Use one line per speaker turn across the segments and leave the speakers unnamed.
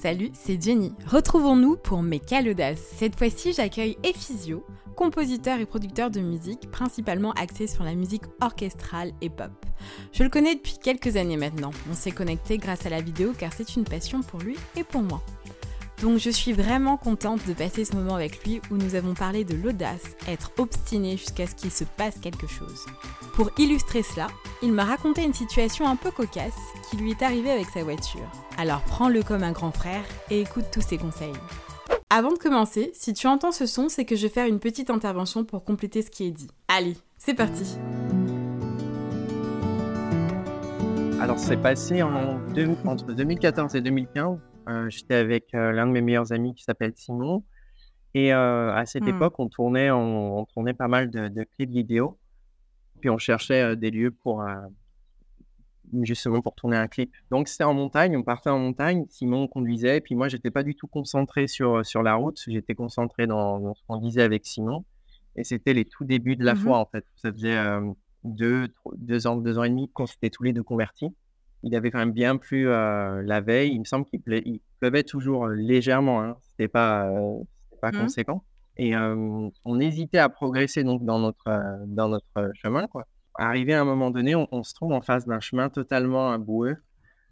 Salut, c'est Jenny. Retrouvons-nous pour Mes Calodas. Cette fois-ci, j'accueille Ephysio, compositeur et producteur de musique, principalement axé sur la musique orchestrale et pop. Je le connais depuis quelques années maintenant. On s'est connecté grâce à la vidéo car c'est une passion pour lui et pour moi. Donc je suis vraiment contente de passer ce moment avec lui où nous avons parlé de l'audace, être obstiné jusqu'à ce qu'il se passe quelque chose. Pour illustrer cela, il m'a raconté une situation un peu cocasse qui lui est arrivée avec sa voiture. Alors prends-le comme un grand frère et écoute tous ses conseils. Avant de commencer, si tu entends ce son, c'est que je vais faire une petite intervention pour compléter ce qui est dit. Allez, c'est parti
Alors c'est passé en entre 2014 et 2015 euh, j'étais avec euh, l'un de mes meilleurs amis qui s'appelle Simon. Et euh, à cette mmh. époque, on tournait, on, tournait pas mal de, clips vidéo. Puis on cherchait des lieux pour justement pour tourner un clip. Donc c'était en montagne, on partait en montagne, Simon conduisait, puis moi j'étais pas du tout concentré sur, sur la route, j'étais concentré dans, ce qu'on disait avec Simon. Et c'était les tout débuts de la mmh foi en fait. Ça faisait deux, deux ans, deux ans et demi qu'on s'était tous les deux convertis il avait quand même bien plu euh, la veille. Il me semble qu'il pleuvait toujours euh, légèrement. Hein. C'était pas, euh, pas mmh. conséquent. Et on hésitait à progresser donc dans notre, dans notre chemin. Quoi. Arrivé à un moment donné, on, se trouve en face d'un chemin totalement boueux.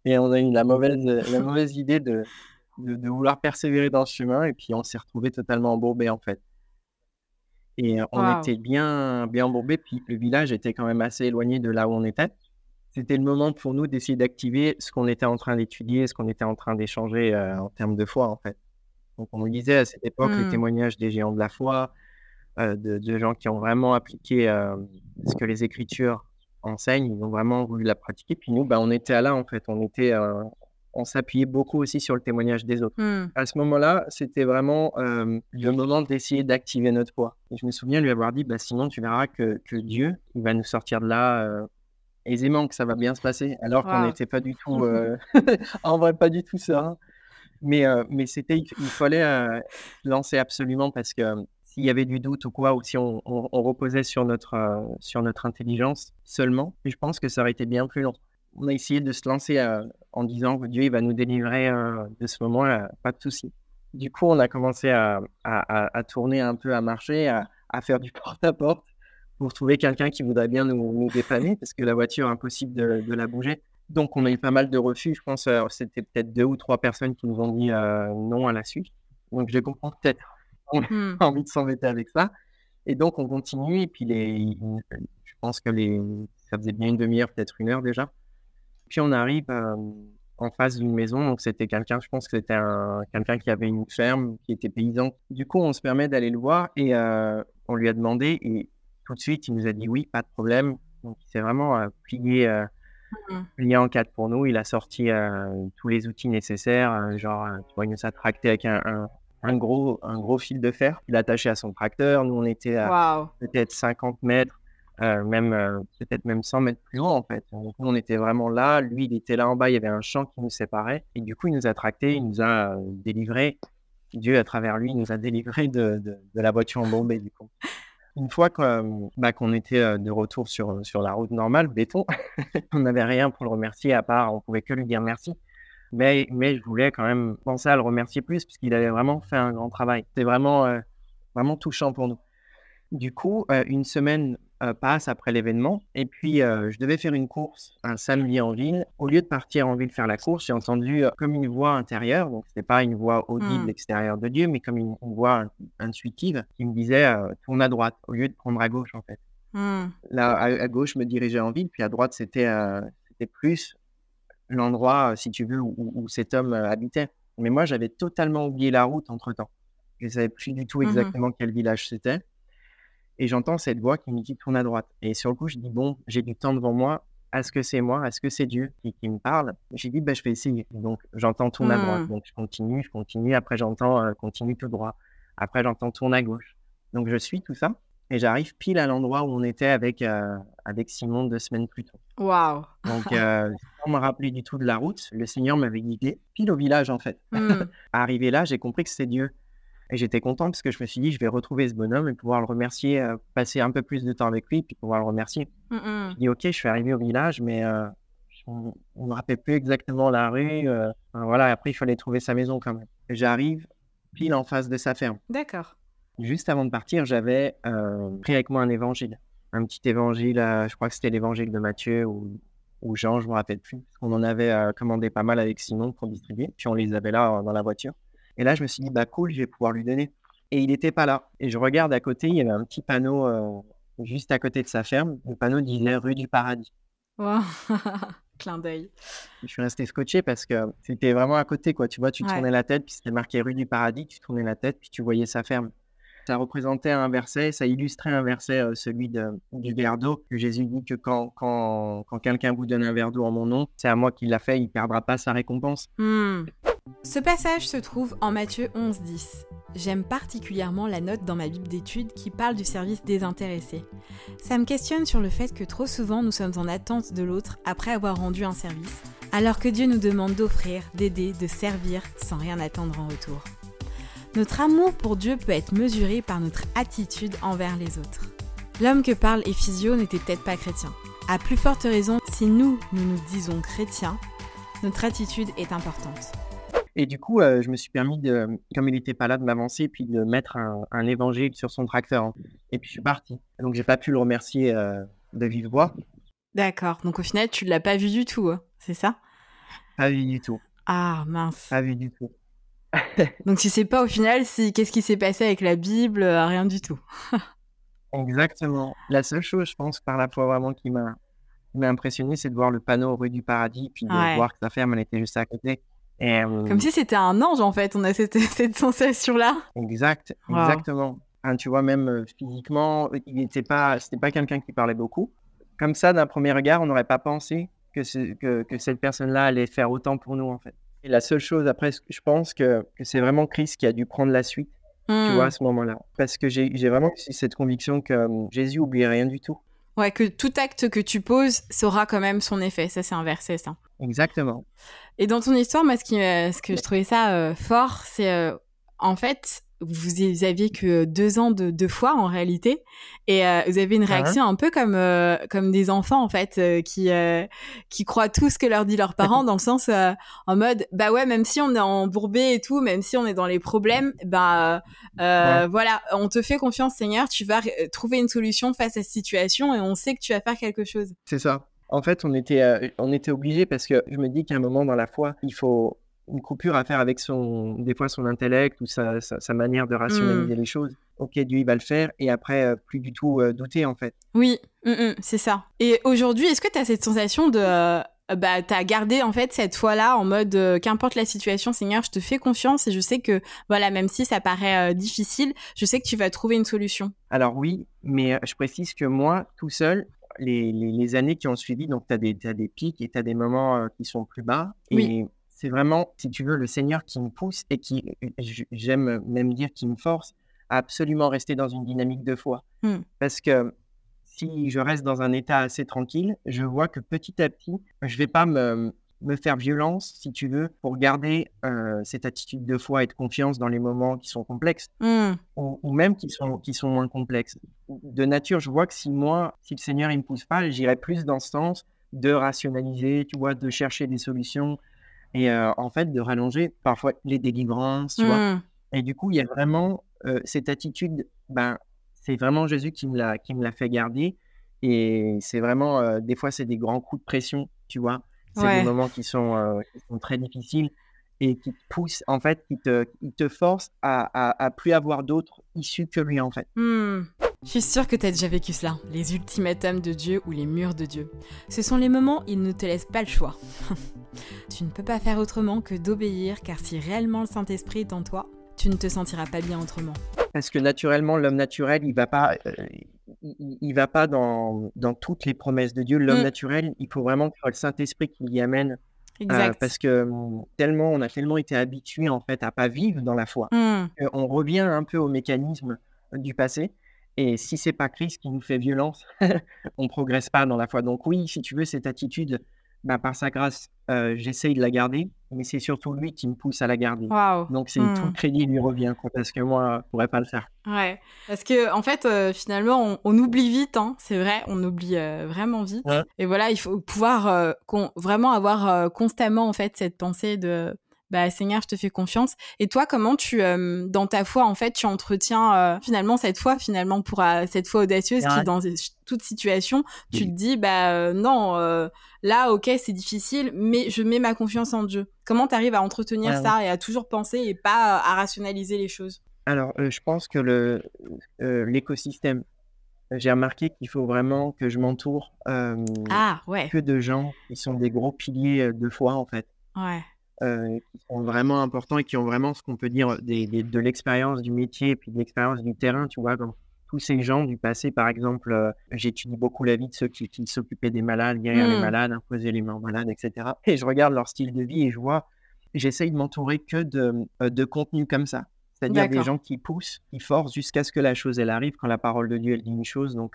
Et on a eu la mauvaise, la mauvaise idée de, de, vouloir persévérer dans ce chemin. Et puis on s'est retrouvé totalement embourbé en fait. Et on était bien, bien embourbé. Puis le village était quand même assez éloigné de là où on était c'était le moment pour nous d'essayer d'activer ce qu'on était en train d'étudier, ce qu'on était en train d'échanger euh, en termes de foi, en fait. Donc, on disait à cette époque les mmh. témoignages des géants de la foi, euh, de, gens qui ont vraiment appliqué euh, ce que les Écritures enseignent, ils ont vraiment voulu la pratiquer. Puis nous, bah, on était là, en fait. On était, on s'appuyait beaucoup aussi sur le témoignage des autres. Mmh. À ce moment-là, c'était vraiment le moment d'essayer d'activer notre foi. Et je me souviens lui avoir dit, bah, sinon, tu verras que, que Dieu, il va nous sortir de là aisément que ça va bien se passer, alors qu'on n'était pas du tout, euh, en vrai, pas du tout ça. Mais, euh, mais c'était, il, fallait euh, lancer absolument parce que s'il y avait du doute ou quoi, ou si on, reposait sur notre, sur notre intelligence seulement, je pense que ça aurait été bien plus long. On a essayé de se lancer en disant que Dieu il va nous délivrer de ce moment-là, pas de souci. Du coup, on a commencé à, à, tourner un peu, à marcher, à, faire du porte-à-porte pour trouver quelqu'un qui voudrait bien nous, dépanner parce que la voiture, impossible de, la bouger. Donc, on a eu pas mal de refus. Je pense que c'était peut-être deux ou trois personnes qui nous ont dit euh, non à la suite. Donc, je comprends peut-être. On a mmh. envie de s'embêter avec ça. Et donc, on continue. Et puis, les, je pense que les, ça faisait bien une demi-heure, peut-être une heure déjà. Puis, on arrive euh, en face d'une maison. Donc, c'était quelqu'un, je pense que c'était quelqu'un qui avait une ferme, qui était paysan. Du coup, on se permet d'aller le voir et euh, on lui a demandé. Et tout de suite, il nous a dit oui, pas de problème. Donc, il s'est vraiment euh, plié, mmh plié, en quatre pour nous. Il a sorti tous les outils nécessaires. genre, tu vois, il nous a tracté avec un, un, gros, un gros fil de fer. Il a attaché à son tracteur. Nous, on était à peut-être 50 mètres. même peut-être même 100 mètres plus haut en fait. Donc, nous, on était vraiment là, lui il était là en bas, il y avait un champ qui nous séparait et du coup il nous a tracté, il nous a délivré. Dieu à travers lui nous a délivré de, de, de la voiture embourbée du coup. Une fois bah, qu'on était de retour sur, sur la route normale, béton, on n'avait rien pour le remercier à part, on pouvait que lui dire merci. Mais, mais je voulais quand même penser à le remercier plus parce qu'il avait vraiment fait un grand travail. C'était vraiment, vraiment touchant pour nous. Du coup, une semaine euh, passe après l'événement. Et puis, euh, je devais faire une course un samedi en ville. Au lieu de partir en ville faire la course, j'ai entendu euh, comme une voix intérieure, donc ce pas une voix audible mmh. extérieure de Dieu, mais comme une, voix intuitive qui me disait tourne à droite au lieu de prendre à gauche en fait. Mmh. Là, à, gauche, je me dirigeais en ville, puis à droite, c'était c'était plus l'endroit, si tu veux, où, cet homme habitait. Mais moi, j'avais totalement oublié la route entre temps. Je ne savais plus du tout mmh exactement quel village c'était et j'entends cette voix qui me dit tourne à droite. Et sur le coup, je dis bon, j'ai du temps devant moi. Est-ce que c'est moi? Est-ce que c'est Dieu qui, me parle? J'ai dit bah, je vais essayer. Donc j'entends tourne à droite. Mmh. Donc je continue, je continue. Après j'entends euh, continue tout droit. Après j'entends tourne à gauche. Donc je suis tout ça et j'arrive pile à l'endroit où on était avec, euh, avec Simon deux semaines plus tôt.
Waouh
Donc, euh, sans me rappeler du tout de la route, le Seigneur m'avait guidé pile au village en fait. Mmh. Arrivé là, j'ai compris que c'était Dieu. Et j'étais content parce que je me suis dit, je vais retrouver ce bonhomme et pouvoir le remercier, euh, passer un peu plus de temps avec lui, puis pouvoir le remercier. Mmh Je dis, ok, je suis arrivé au village, mais euh, on ne me rappelle plus exactement la rue. voilà, après, il fallait trouver sa maison quand même. J'arrive pile en face de sa ferme.
D'accord.
Juste avant de partir, j'avais pris avec moi un évangile. Un petit évangile, je crois que c'était l'évangile de Matthieu ou, ou Jean, je ne me rappelle plus. On en avait commandé pas mal avec Simon pour distribuer, puis on les avait là dans la voiture. Et là, je me suis dit, bah cool, je vais pouvoir lui donner. Et il n'était pas là. Et je regarde à côté, il y avait un petit panneau juste à côté de sa ferme. Le panneau disait rue du Paradis.
Wow. Clin d'œil.
Je suis resté scotché parce que c'était vraiment à côté, quoi. Tu vois, tu tournais la tête, puis c'était marqué rue du Paradis, tu tournais la tête, puis tu voyais sa ferme. Ça représentait un verset, ça illustrait un verset, celui de, du verre d'eau, que Jésus dit que quand, quand, quand quelqu'un vous donne un verre d'eau en mon nom, c'est à moi qui l'a fait, il ne perdra pas sa récompense.
Hmm. Ce passage se trouve en Matthieu 11, 10. J'aime particulièrement la note dans ma Bible d'études qui parle du service désintéressé. Ça me questionne sur le fait que trop souvent nous sommes en attente de l'autre après avoir rendu un service, alors que Dieu nous demande d'offrir, d'aider, de servir sans rien attendre en retour. Notre amour pour Dieu peut être mesuré par notre attitude envers les autres. L'homme que parle Ephysio n'était peut-être pas chrétien. À plus forte raison, si nous, nous nous disons chrétiens, notre attitude est importante.
Et du coup, euh, je me suis permis, de, comme il n'était pas là, de m'avancer puis de mettre un, évangile sur son tracteur. Et puis je suis parti. Donc j'ai pas pu le remercier euh, de vive voix.
D'accord. Donc au final, tu ne l'as pas vu du tout, hein, c'est ça?
Pas vu du tout.
Ah mince.
Pas vu du tout.
Donc tu sais pas au final si qu'est-ce qui s'est passé avec la Bible, euh, rien du tout.
Exactement. La seule chose, je pense, par la foi vraiment qui m'a impressionné, c'est de voir le panneau rue du paradis, puis de voir que sa ferme, elle était juste à côté.
Comme si c'était un ange, en fait, on a cette, cette sensation-là.
Exact, exactement. Hein, tu vois, même euh, physiquement, il n'était pas, c'était pas quelqu'un qui parlait beaucoup. Comme ça, d'un premier regard, on n'aurait pas pensé que, que, que, cette personne-là allait faire autant pour nous, en fait. Et la seule chose, après, je pense que, que c'est vraiment Christ qui a dû prendre la suite, tu vois, à hmm. ce moment-là. Parce que j'ai vraiment cette conviction que euh, Jésus oublie rien du tout.
Ouais, que tout acte que tu poses saura quand même son effet. Ça, c'est un verset, ça.
Exactement.
Et dans ton histoire, moi, ce, qui, ce que je trouvais ça euh, fort, c'est euh, en fait, vous aviez que deux ans de, de foi en réalité, et euh, vous avez une ah réaction un peu comme comme des enfants en fait qui qui croient tout ce que leur dit leurs parents dans le sens en mode bah ouais même si on est embourbé et tout, même si on est dans les problèmes, bah voilà, on te fait confiance Seigneur, tu vas trouver une solution face à cette situation et on sait que tu vas faire quelque chose.
C'est ça. En fait, on était, euh, on était obligé parce que je me dis qu'à un moment dans la foi, il faut une coupure à faire avec son, des fois son intellect ou sa, sa, manière de rationaliser mmh. les choses. Ok, Dieu il va le faire et après euh, plus du tout euh, douter en fait.
Oui, mmh, mmh, c'est ça. Et aujourd'hui, est-ce que tu as cette sensation de bah, tu as gardé en fait cette foi-là en mode qu'importe la situation, Seigneur, je te fais confiance et je sais que, voilà, même si ça paraît difficile, je sais que tu vas trouver une solution.
Alors oui, mais je précise que moi, tout seul, les, années qui ont suivi, donc tu as, as, des pics et tu as des moments euh, qui sont plus bas. Et c'est vraiment, si tu veux, le Seigneur qui me pousse et qui, j'aime même dire, qui me force à absolument rester dans une dynamique de foi. Mmh. Parce que si je reste dans un état assez tranquille, je vois que petit à petit, je vais pas me, me faire violence, si tu veux, pour garder euh, cette attitude de foi et de confiance dans les moments qui sont complexes mmh. ou, même qui sont, qui sont moins complexes. De nature, je vois que si moi, si le Seigneur il me pousse pas, j'irai plus dans ce sens de rationaliser, tu vois, de chercher des solutions et euh, en fait de rallonger parfois les délivrances, tu vois. Mmh. Et du coup, il y a vraiment euh, cette attitude, ben, c'est vraiment Jésus qui me l'a qui me l'a fait garder et c'est vraiment des fois c'est des grands coups de pression, tu vois c'est des moments qui sont, euh, qui sont, très difficiles et qui te poussent, en fait, qui te, qui te forcent à, à, plus avoir d'autres issues que lui, en fait.
Hmm. Je suis sûre que tu as déjà vécu cela, les ultimatums de Dieu ou les murs de Dieu. Ce sont les moments où il ne te laisse pas le choix. tu ne peux pas faire autrement que d'obéir, car si réellement le Saint-Esprit est en toi, tu ne te sentiras pas bien autrement.
Parce que naturellement, l'homme naturel, il va pas, euh, il, va pas dans, dans, toutes les promesses de Dieu. L'homme mm. naturel, il faut vraiment que le Saint-Esprit qui l'y amène. Euh, parce que hum, tellement, on a tellement été habitué en fait à pas vivre dans la foi, mm. on revient un peu au mécanisme du passé. Et si c'est pas Christ qui nous fait violence, on progresse pas dans la foi. Donc oui, si tu veux cette attitude bah, par sa grâce, euh, j'essaye de la garder, mais c'est surtout lui qui me pousse à la garder. Donc c'est tout le
Hmm.
crédit lui revient, quoi, parce que moi, je pourrais pas le faire.
Ouais, parce que en fait, euh, finalement, on, on oublie vite, hein, c'est vrai, on oublie euh, vraiment vite.
Ouais.
Et voilà, il faut pouvoir euh, con- vraiment avoir euh, constamment en fait cette pensée de bah Seigneur, je te fais confiance. Et toi, comment tu euh, dans ta foi en fait, tu entretiens euh, finalement cette foi finalement pour euh, cette foi audacieuse qui dans toute situation, tu te dis bah non, là OK, c'est difficile, mais je mets ma confiance en Dieu. Comment tu arrives à entretenir
Ouais,
ça et à toujours penser et pas à rationaliser les choses?
Alors, je pense que le l'écosystème, j'ai remarqué qu'il faut vraiment que je m'entoure
Ah ouais,
que de gens qui sont des gros piliers de foi, en fait.
ouais.
Euh, qui sont vraiment importants et qui ont vraiment ce qu'on peut dire des, des- de l'expérience du métier et puis de l'expérience du terrain, tu vois, comme tous ces gens du passé, par exemple, euh, j'étudie beaucoup la vie de ceux qui, qui s'occupaient des malades, guérir les
Mm.
malades, imposer les mains aux malades, etc. Et je regarde leur style de vie et je vois, j'essaye de m'entourer que de, euh, de contenu comme ça. C'est-à-dire des gens qui poussent, qui forcent jusqu'à ce que la chose, elle arrive. Quand la parole de Dieu, elle dit une chose, donc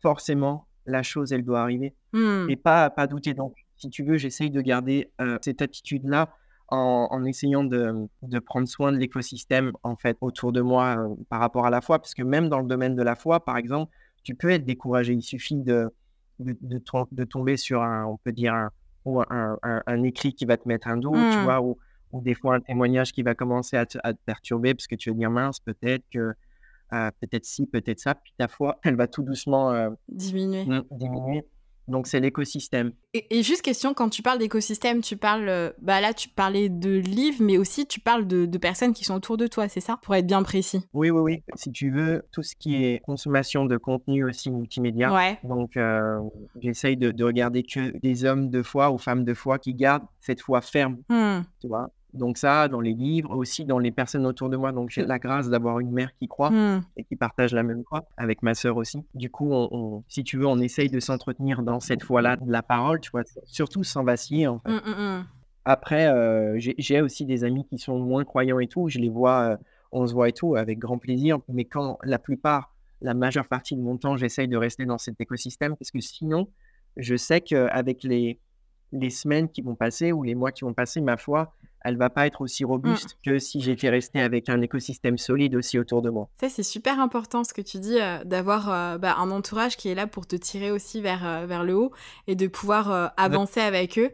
forcément, la chose, elle doit arriver
Hmm.
et pas, pas douter. Donc, si tu veux, j'essaye de garder euh, cette attitude-là en, en essayant de, de prendre soin de l'écosystème en fait autour de moi euh, par rapport à la foi, parce que même dans le domaine de la foi, par exemple, tu peux être découragé. Il suffit de, de, de tom- de tomber sur un, on peut dire un, ou un, un- un écrit qui va te mettre un doute, tu
Mm.
vois, ou, ou des fois un témoignage qui va commencer à te, à te perturber parce que tu vas dire mince, peut-être que euh, peut-être ci, peut-être ça, puis ta foi, elle va tout doucement euh,
Diminuer.
mm, diminuer. Donc c'est l'écosystème.
Et, et juste question, quand tu parles d'écosystème, tu parles, euh, bah là tu parlais de livres, mais aussi tu parles de, de personnes qui sont autour de toi, c'est ça? Pour être bien précis.
Oui, oui, oui. Si tu veux, tout ce qui est consommation de contenu aussi multimédia.
Ouais.
Donc, euh, j'essaye de, de regarder que des hommes de foi ou femmes de foi qui gardent cette foi ferme,
Hmm.
tu vois. Donc ça, dans les livres, aussi dans les personnes autour de moi. Donc j'ai la grâce d'avoir une mère qui croit
Hmm.
et qui partage la même foi, avec ma sœur aussi. Du coup, on, on- si tu veux, on essaye de s'entretenir dans cette foi-là de la parole, tu vois, surtout sans vaciller en fait.
Hmm, hmm.
Après, euh, j'ai j'ai aussi des amis qui sont moins croyants et tout. Je les vois, euh, on se voit et tout, avec grand plaisir. Mais quand la plupart, la majeure partie de mon temps, j'essaye de rester dans cet écosystème parce que sinon, je sais qu'avec les, les semaines qui vont passer ou les mois qui vont passer, ma foi, elle va pas être aussi robuste que si j'étais resté avec un écosystème solide aussi autour de moi.
Ça, c'est super important ce que tu dis, euh, d'avoir euh, bah, un entourage qui est là pour te tirer aussi vers, euh, vers le haut et de pouvoir avancer avec eux.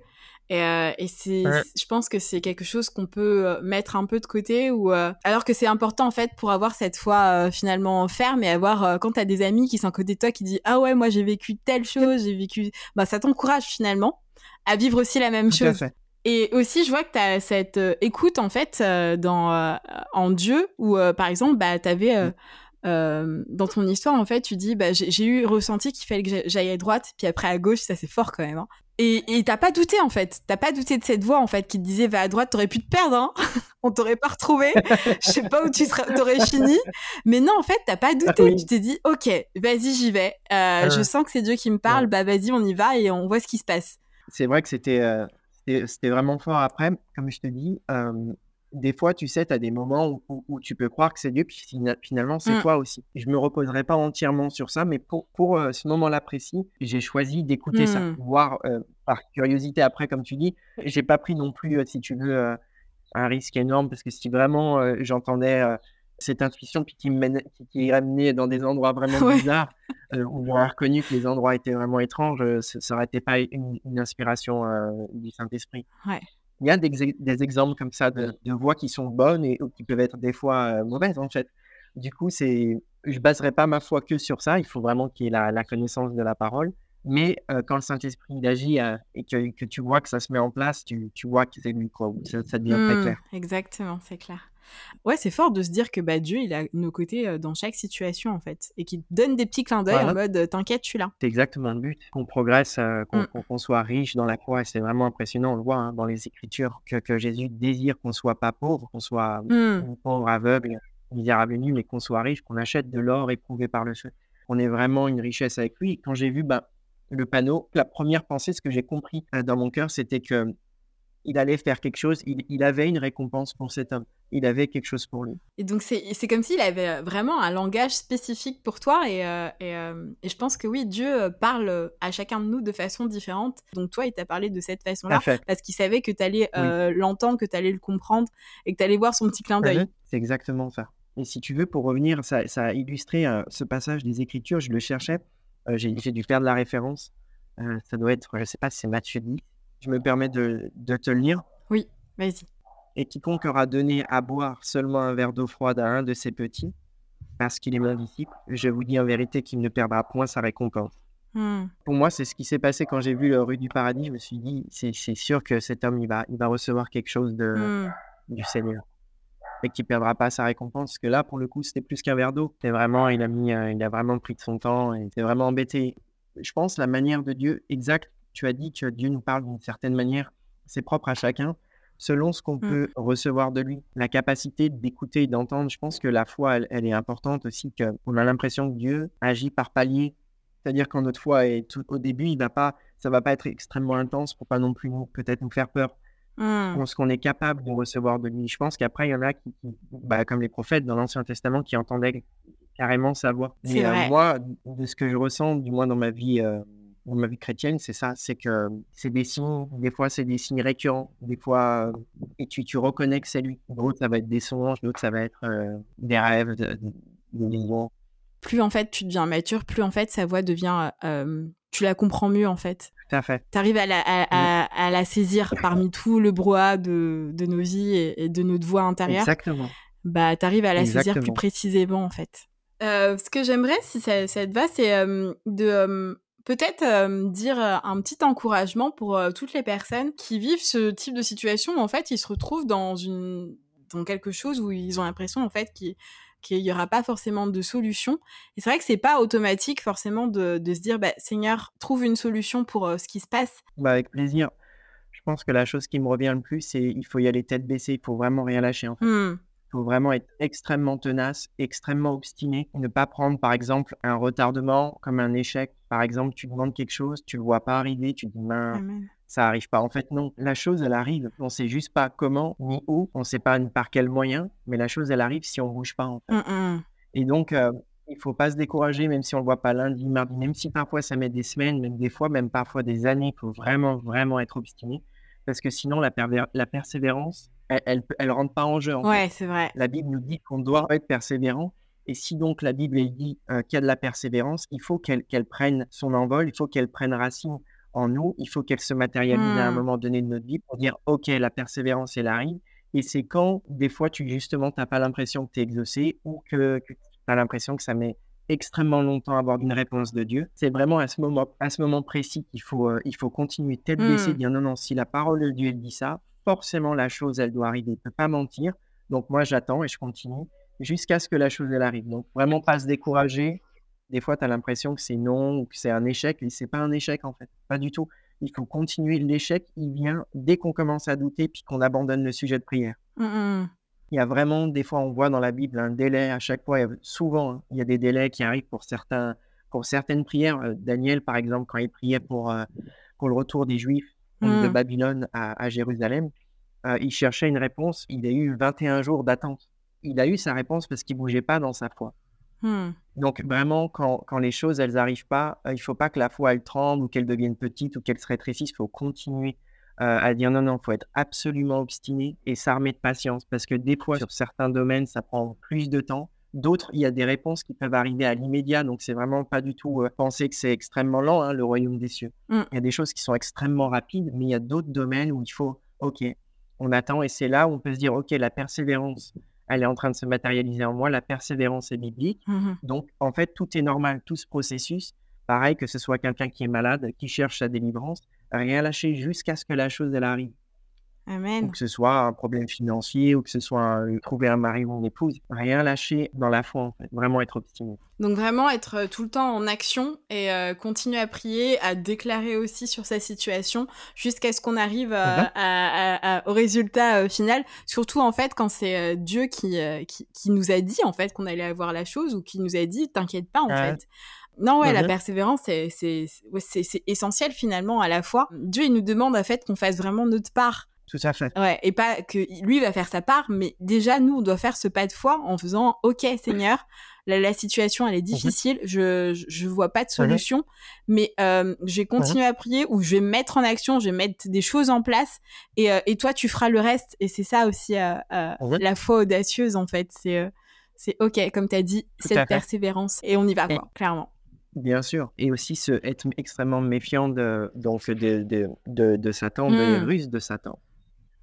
Et, et c'est,
Ouais.
je pense que c'est quelque chose qu'on peut mettre un peu de côté, ou alors que c'est important en fait pour avoir cette foi finalement ferme et avoir quand t'as des amis qui sont à côté de toi qui disent ah ouais moi j'ai vécu telle chose, j'ai vécu, bah ça t'encourage finalement à vivre aussi la même
Tout à
chose.
fait.
Et aussi, je vois que tu as cette euh, écoute, en fait, euh, dans, euh, en Dieu, où, par exemple, bah, tu avais, dans ton histoire, en fait, tu dis, bah, j'ai eu ressenti qu'il fallait que j'a- j'aille à droite, puis après à gauche, ça c'est fort quand même. hein. Et t'as pas douté, en fait. T'as pas douté de cette voix, en fait, qui te disait, va à droite, t'aurais pu te perdre, hein. On t'aurait pas retrouvé. Je sais pas où tu t'aurais fini. Mais non, en fait, t'as pas douté.
Oui.
Tu t'es dit, ok, vas-y, j'y vais.
Ouais.
Je sens que c'est Dieu qui me parle, bah, vas-y, on y va et on voit ce qui se passe.
C'est vrai que c'était euh, c'était vraiment fort. Après, comme je te dis, euh, des fois, tu sais, tu as des moments où, tu peux croire que c'est Dieu, puis fina- finalement, c'est
Mm.
toi aussi. Je me reposerai pas entièrement sur ça, mais pour, pour euh, ce moment-là précis, j'ai choisi d'écouter ça,
Mm.
voir euh, par curiosité après, comme tu dis. J'ai pas pris non plus, si tu veux, un risque énorme, parce que si vraiment j'entendais cette intuition, puis qui mène- qui, qui ramenait dans des endroits vraiment
Ouais.
bizarres, euh, où j'aurais reconnu que les endroits étaient vraiment étranges, euh, ça ça aurait été pas une, une inspiration euh, du Saint-Esprit.
Ouais.
Il y a des, ex- des exemples comme ça de, de voix qui sont bonnes et ou qui peuvent être des fois euh, mauvaises en fait. Du coup, c'est, je baserai pas ma foi que sur ça. Il faut vraiment qu'il y ait la, la connaissance de la parole. Mais quand le Saint-Esprit agit et que, que tu vois que ça se met en place, tu, tu vois que c'est lui quoi. Ça, ça devient très
Hmm,
clair.
Exactement, c'est clair. Ouais, c'est fort de se dire que bah, Dieu, il a nos côtés euh, dans chaque situation, en fait, et qu'il donne des petits clins d'œil
Voilà.
en mode euh, t'inquiète, je suis là.
C'est exactement le but, qu'on progresse, euh, qu'on
Mm.
qu'on- soit riche dans la foi. Et c'est vraiment impressionnant, on le voit hein, dans les Écritures, que, que Jésus désire qu'on soit pas pauvre, qu'on soit
Hmm,
pauvre, aveugle, misérable nu, mais qu'on soit riche, qu'on achète de l'or éprouvé par le feu. On ait vraiment une richesse avec lui. Quand j'ai vu bah, le panneau, la première pensée, ce que j'ai compris dans mon cœur, c'était que il allait faire quelque chose, il, avait une récompense pour cet homme, il avait quelque chose pour lui.
Et donc c'est comme s'il avait euh, vraiment un langage spécifique pour toi, et, euh, euh, et, je pense que oui, Dieu parle à chacun de nous de façon différente. Donc toi, il t'a parlé de cette façon-là, parce qu'il savait que tu allais l'entendre, que tu allais le comprendre, et que tu allais voir son petit clin d'œil.
C'est exactement ça. Et si tu veux, pour revenir, ça, ça a illustré ce passage des Écritures, je le cherchais, j'ai dû perdre la référence, ça doit être, je ne sais pas si c'est Matthieu 10, je me permets de, te le lire.
Oui, vas-y.
Et quiconque aura donné à boire seulement un verre d'eau froide à un de ses petits, parce qu'il est mon disciple, je vous dis en vérité qu'il ne perdra point sa récompense. Hmm. Pour moi, c'est ce qui s'est passé quand j'ai vu le rue du paradis. Je me suis dit, c'est sûr que cet homme, il va, il va recevoir quelque chose de, hmm. du Seigneur et qu'il ne perdra pas sa récompense. Parce que là, pour le coup, c'était plus qu'un verre d'eau. vraiment, il a mis, euh, il a vraiment pris de son temps et il était vraiment embêté. Je pense la manière de Dieu exacte tu as dit que Dieu nous parle d'une certaine manière, c'est propre à chacun, selon ce qu'on mmh. peut recevoir de lui. La capacité d'écouter et d'entendre, je pense que la foi, elle, est importante aussi, qu'on a l'impression que Dieu agit par palier. C'est-à-dire quand notre foi est tout, au début, il va pas, ça va pas être extrêmement intense pour pas non plus peut-être nous faire peur. Mmh. Ce qu'on est capable de recevoir de lui. Je pense qu'après, il y en a qui, bah, comme les prophètes dans l'Ancien Testament, qui entendaient carrément sa voix. Mais euh, moi, de ce que je ressens, du moins dans ma vie euh, dans ma vie chrétienne, c'est ça, c'est que c'est des signes, des fois c'est des signes récurrents, des fois, et tu, tu reconnais que c'est lui. D'autres, ça va être des songes, d'autres, ça va être euh, des rêves, des visions.
Plus en fait tu deviens mature, plus en fait sa voix devient, euh, tu la comprends mieux en fait.
Tout à fait.
Tu arrives à la, à, à, la, saisir parmi tout le brouhaha de, de nos vies et, de notre voix intérieure.
Exactement.
Bah, tu arrives à la saisir plus précisément en fait. Euh, ce que j'aimerais, si ça, ça, te va, c'est de peut-être euh, dire euh, un petit encouragement pour euh, toutes les personnes qui vivent ce type de situation où en fait ils se retrouvent dans une dans quelque chose où ils ont l'impression en fait qu'il n'y aura pas forcément de solution. Et c'est vrai que c'est pas automatique forcément de, se dire bah, Seigneur, trouve une solution pour ce qui se passe.
Bah avec plaisir. Je pense que la chose qui me revient le plus, c'est il faut y aller tête baissée, il faut vraiment rien lâcher en fait. Mmh. Il faut vraiment être extrêmement tenace, extrêmement obstiné. Ne pas prendre, par exemple, un retardement comme un échec. Par exemple, tu demandes quelque chose, tu ne le vois pas arriver, tu te dis, ça arrive pas. En fait, non. La chose, elle arrive. On ne sait juste pas comment ni où. On ne sait pas par quel moyen. Mais la chose, elle arrive si on ne bouge pas. En fait. Et donc, euh, il ne faut pas se décourager, même si on ne le voit pas lundi, mardi, même si parfois ça met des semaines, même des fois, même parfois des années. Il faut vraiment, vraiment être obstiné. Parce que sinon, la, la persévérance, elle, elle, rentre pas en jeu. En
ouais, c'est vrai.
La Bible nous dit qu'on doit être persévérant. Et si donc la Bible elle dit euh, qu'il y a de la persévérance, il faut qu'elle prenne son envol, il faut qu'elle prenne racine en nous, il faut qu'elle se matérialise à un mmh. moment donné de notre vie pour dire ok, la persévérance elle arrive. Et c'est quand des fois tu justement n'as pas l'impression que tu es exaucé ou que, tu as l'impression que ça met extrêmement longtemps à avoir une réponse de Dieu. C'est vraiment à ce moment, à ce moment précis qu'il faut, euh, il faut continuer tête baissée, mmh. dire non, non, si la parole de Dieu dit ça, forcément la chose, elle doit arriver. Il ne peut pas mentir. Donc moi, j'attends et je continue jusqu'à ce que la chose, elle arrive. Donc vraiment pas se décourager. Des fois, tu as l'impression que c'est non ou que c'est un échec. Et c'est pas un échec, en fait. Pas du tout. Il faut continuer. L'échec, il vient dès qu'on commence à douter puis qu'on abandonne le sujet de prière. Mmh, mmh. Il y a vraiment, des fois, on voit dans la Bible un délai à chaque fois. Souvent, hein, il y a des délais qui arrivent pour, certains, pour certaines prières. Euh, Daniel, par exemple, quand il priait pour, euh, pour le retour des Juifs, de mmh. Babylone à, Jérusalem, euh, il cherchait une réponse. Il a eu 21 jours d'attente. Il a eu sa réponse parce qu'il bougeait pas dans sa foi. Mmh. Donc vraiment, quand, quand, les choses, elles n'arrivent pas, euh, il faut pas que la foi, elle tremble ou qu'elle devienne petite ou qu'elle se rétrécisse. Il faut continuer euh, à dire non, non, il faut être absolument obstiné et s'armer de patience. Parce que des fois, sur certains domaines, ça prend plus de temps. D'autres, il y a des réponses qui peuvent arriver à l'immédiat, donc c'est vraiment pas du tout euh, penser que c'est extrêmement lent, hein, le royaume des cieux. Mmh. Il y a des choses qui sont extrêmement rapides, mais il y a d'autres domaines où il faut, ok, on attend, et c'est là où on peut se dire, ok, la persévérance, elle est en train de se matérialiser en moi, la persévérance est biblique, mmh donc en fait, tout est normal, tout ce processus, pareil que ce soit quelqu'un qui est malade, qui cherche sa délivrance, rien lâcher jusqu'à ce que la chose, elle arrive.
Amen.
que ce soit un problème financier ou que ce soit trouver un mari ou une épouse, rien lâcher dans la foi, en fait. vraiment être optimiste.
Donc vraiment être euh, tout le temps en action et euh, continuer à prier, à déclarer aussi sur sa situation jusqu'à ce qu'on arrive euh, au résultat final. Surtout en fait quand c'est Dieu qui, qui, nous a dit en fait qu'on allait avoir la chose ou qui nous a dit t'inquiète pas en fait. Non, ouais, la persévérance, c'est essentiel finalement à la fois. Dieu, il nous demande en fait qu'on fasse vraiment notre part
Tout à fait.
Ouais, et pas que lui va faire sa part, mais déjà, nous, on doit faire ce pas de foi en faisant Ok, Seigneur, la, situation, elle est mhm. difficile, je, je, vois pas de mhm. solution, mais euh, je vais continuer à prier ou je vais mettre en action, je vais mettre des choses en place et, euh, et toi, tu feras le reste. Et c'est ça aussi euh, la foi audacieuse, en fait. C'est c'est OK, comme tu as dit, cette persévérance. Et on y va, quoi, clairement.
Bien sûr. Et aussi se, être extrêmement méfiant de, donc de, de, de, Satan, de mmh. ruses de Satan.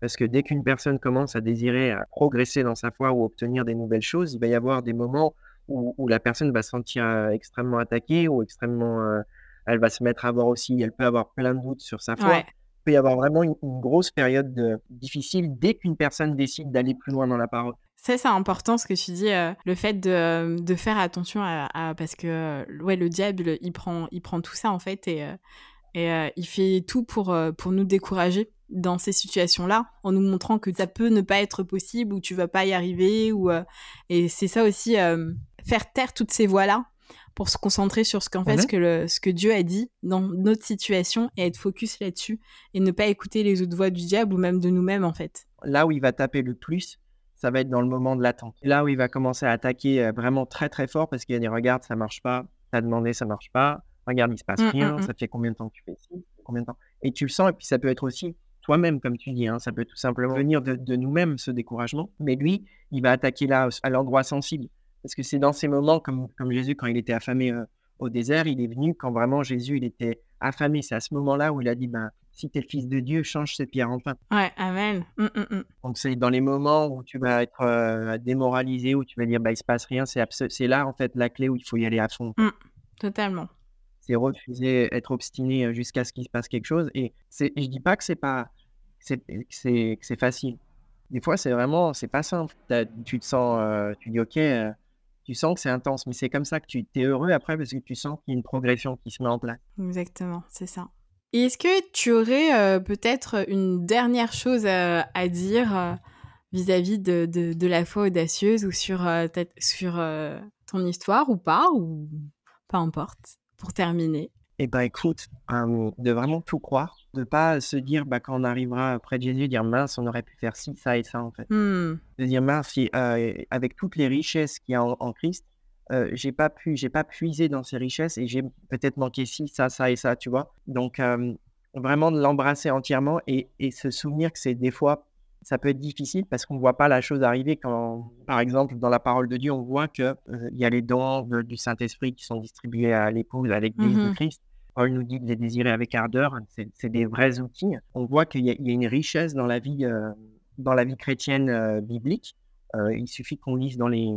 Parce que dès qu'une personne commence à désirer à progresser dans sa foi ou obtenir des nouvelles choses, il va y avoir des moments où, où la personne va se sentir euh, extrêmement attaquée ou extrêmement. Euh, elle va se mettre à avoir aussi, elle peut avoir plein de doutes sur sa foi. Il peut y avoir vraiment une, grosse période difficile dès qu'une personne décide d'aller plus loin dans la parole.
Ça, c'est important ce que tu dis, euh, le fait de, de, faire attention à, parce que ouais, le diable, il prend, il prend tout ça en fait et, et il fait tout pour, pour nous décourager dans ces situations-là, en nous montrant que ça peut ne pas être possible ou tu vas pas y arriver. Ou, euh, et c'est ça aussi, euh, faire taire toutes ces voix-là pour se concentrer sur ce qu'en fait, ce que, le, ce que Dieu a dit dans notre situation et être focus là-dessus et ne pas écouter les autres voix du diable ou même de nous-mêmes en fait.
Là où il va taper le plus, ça va être dans le moment de l'attente. Là où il va commencer à attaquer euh, vraiment très très fort parce qu'il y a des regards, ça marche pas, t'as demandé, ça marche pas, regarde, il se passe mmh, rien, mmh, mmh. ça fait combien de temps que tu fais ci, combien de temps? Et tu le sens, et puis ça peut être aussi toi-même, comme tu dis. Hein, ça peut tout simplement venir de, nous-mêmes, ce découragement. Mais lui, il va attaquer là, à l'endroit sensible. Parce que c'est dans ces moments, comme, comme Jésus, quand il était affamé euh, au désert, il est venu quand vraiment Jésus, il était affamé. C'est à ce moment-là où il a dit, ben, si tu es le Fils de Dieu, change cette pierre en pain.
Ouais, Amen. Mmh, mmh, mmh.
Donc c'est dans les moments où tu vas être euh, démoralisé, où tu vas dire, bah, il se passe rien, c'est, c'est là, en fait, la clé où il faut y aller à fond.
totalement
c'est refuser, être obstiné jusqu'à ce qu'il se passe quelque chose. Et je dis pas que c'est pas, c'est, facile. Des fois, c'est vraiment, c'est pas simple. tu te sens, tu dis ok, tu sens que c'est intense, mais c'est comme ça que tu es heureux après parce que tu sens qu'il y a une progression qui se met en place.
Exactement, c'est ça. Est-ce que tu aurais peut-être une dernière chose à, dire vis-à-vis de, de, la foi audacieuse ou sur, sur ton histoire ou pas, ou importe? Pour terminer
Eh bien, écoute, de vraiment tout croire, de pas se dire, bah, quand on arrivera près de Jésus, dire mince, on aurait pu faire ci, ça et ça, en fait. Mmh. De dire mince, euh, avec toutes les richesses qu'il y a en, Christ, euh, j'ai pas pu, j'ai pas puisé dans ces richesses et j'ai peut-être manqué ci, ça, ça et ça, tu vois. Donc, vraiment de l'embrasser entièrement et, et se souvenir que c'est des fois ça peut être difficile parce qu'on ne voit pas la chose arriver quand, par exemple, dans la parole de Dieu, on voit qu'il euh, y a les dons du Saint-Esprit qui sont distribués à l'épouse, à l'Église de mmh Christ. Paul nous dit de les désirer avec ardeur. C'est des vrais outils. On voit qu'il y, a une richesse dans la vie, euh, dans la vie chrétienne euh, biblique. il suffit qu'on lise dans les,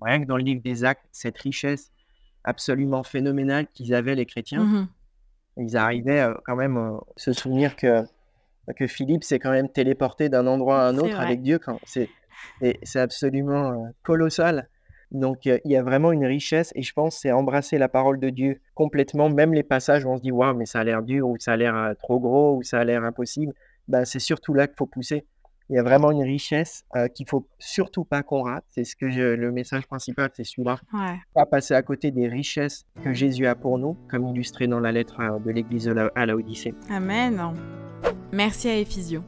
rien que dans le livre des Actes, cette richesse absolument phénoménale qu'ils avaient les chrétiens. Mmh Ils arrivaient quand même à se souvenir que que Philippe s'est quand même téléporté d'un endroit à un autre avec Dieu. C'est, c'est absolument euh, colossal. Donc il y a vraiment une richesse et je pense c'est embrasser la parole de Dieu complètement, même les passages où on se dit waouh mais ça a l'air dur ou ça a l'air euh, trop gros ou ça a l'air impossible, ben, c'est surtout là qu'il faut pousser. Il y a vraiment une richesse euh, qu'il faut surtout pas qu'on rate. C'est ce que le message principal, c'est celui-là. Pas passer à côté des richesses que Jésus a pour nous, comme illustré dans la lettre de l'Église à la Odyssée.
Amen. Merci à Ephysio.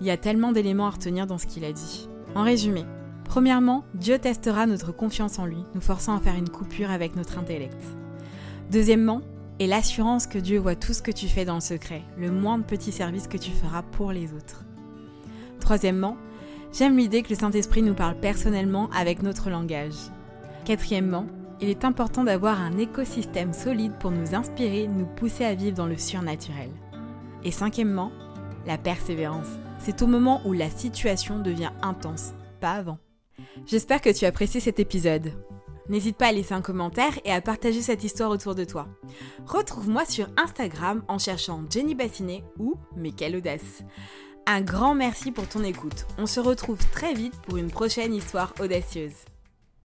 Il y a tellement d'éléments à retenir dans ce qu'il a dit. En résumé, premièrement, Dieu testera notre confiance en lui, nous forçant à faire une coupure avec notre intellect. Deuxièmement, et l'assurance que Dieu voit tout ce que tu fais dans le secret, le moindre petit service que tu feras pour les autres. Troisièmement, j'aime l'idée que le Saint-Esprit nous parle personnellement avec notre langage. Quatrièmement, il est important d'avoir un écosystème solide pour nous inspirer, nous pousser à vivre dans le surnaturel. Et cinquièmement, la persévérance. C'est au moment où la situation devient intense, pas avant. J'espère que tu as apprécié cet épisode. N'hésite pas à laisser un commentaire et à partager cette histoire autour de toi. Retrouve-moi sur Instagram en cherchant Jenny Bassinet ou Mais quelle audace. Un grand merci pour ton écoute. On se retrouve très vite pour une prochaine histoire audacieuse.